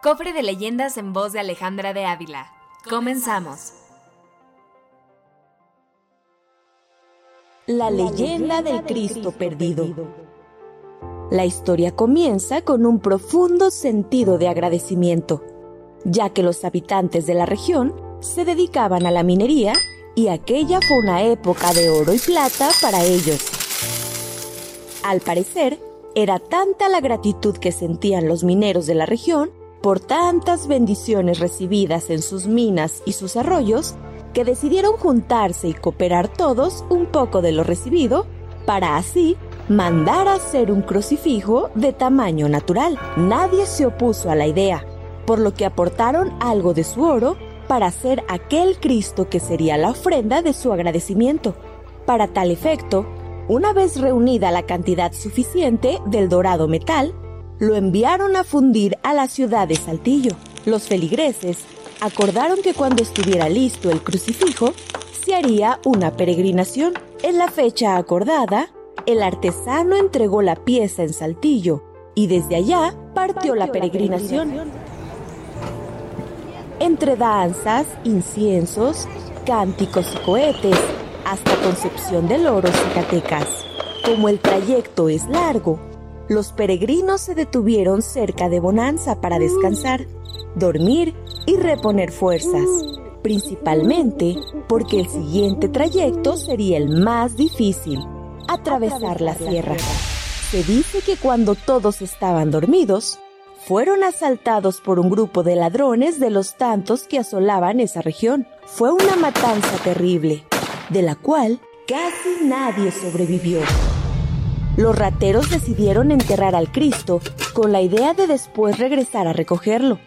Cofre de leyendas en voz de Alejandra de Ávila. Comenzamos. La leyenda del Cristo perdido. La historia comienza con un profundo sentido de agradecimiento, ya que los habitantes de la región se dedicaban a la minería y aquella fue una época de oro y plata para ellos. Al parecer, era tanta la gratitud que sentían los mineros de la región por tantas bendiciones recibidas en sus minas y sus arroyos, que decidieron juntarse y cooperar todos un poco de lo recibido para así mandar a hacer un crucifijo de tamaño natural. Nadie se opuso a la idea, por lo que aportaron algo de su oro para hacer aquel Cristo que sería la ofrenda de su agradecimiento. Para tal efecto, una vez reunida la cantidad suficiente del dorado metal, lo enviaron a fundir a la ciudad de Saltillo. Los feligreses acordaron que cuando estuviera listo el crucifijo, se haría una peregrinación. En la fecha acordada, el artesano entregó la pieza en Saltillo y desde allá partió la peregrinación. Entre danzas, inciensos, cánticos y cohetes, hasta Concepción del Oro, Zacatecas. Como el trayecto es largo, los peregrinos se detuvieron cerca de Bonanza para descansar, dormir y reponer fuerzas, principalmente porque el siguiente trayecto sería el más difícil, atravesar la sierra. Se dice que cuando todos estaban dormidos, fueron asaltados por un grupo de ladrones de los tantos que asolaban esa región. Fue una matanza terrible, de la cual casi nadie sobrevivió. Los rateros decidieron enterrar al Cristo con la idea de después regresar a recogerlo,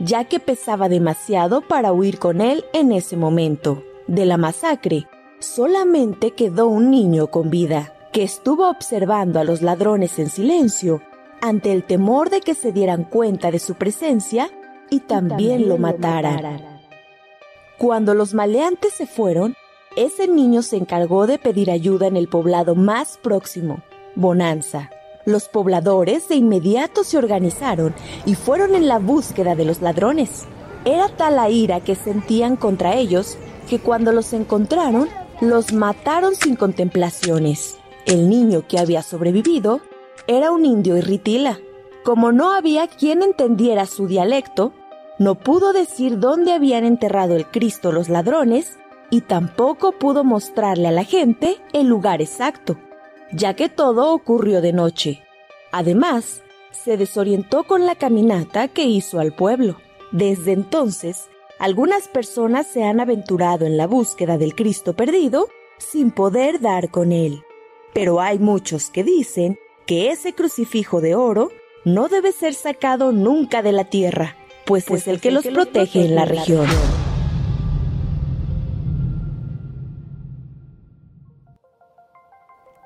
ya que pesaba demasiado para huir con él en ese momento. De la masacre, solamente quedó un niño con vida, que estuvo observando a los ladrones en silencio ante el temor de que se dieran cuenta de su presencia y también, lo mataran. Cuando los maleantes se fueron, ese niño se encargó de pedir ayuda en el poblado más próximo, Bonanza. Los pobladores de inmediato se organizaron y fueron en la búsqueda de los ladrones. Era tal la ira que sentían contra ellos que cuando los encontraron, los mataron sin contemplaciones. El niño que había sobrevivido era un indio irritila. Como no había quien entendiera su dialecto, no pudo decir dónde habían enterrado el Cristo los ladrones y tampoco pudo mostrarle a la gente el lugar exacto ya que todo ocurrió de noche. Además, se desorientó con la caminata que hizo al pueblo. Desde entonces, algunas personas se han aventurado en la búsqueda del Cristo perdido sin poder dar con él. Pero hay muchos que dicen que ese crucifijo de oro no debe ser sacado nunca de la tierra, pues, es pues el que los protege en la región.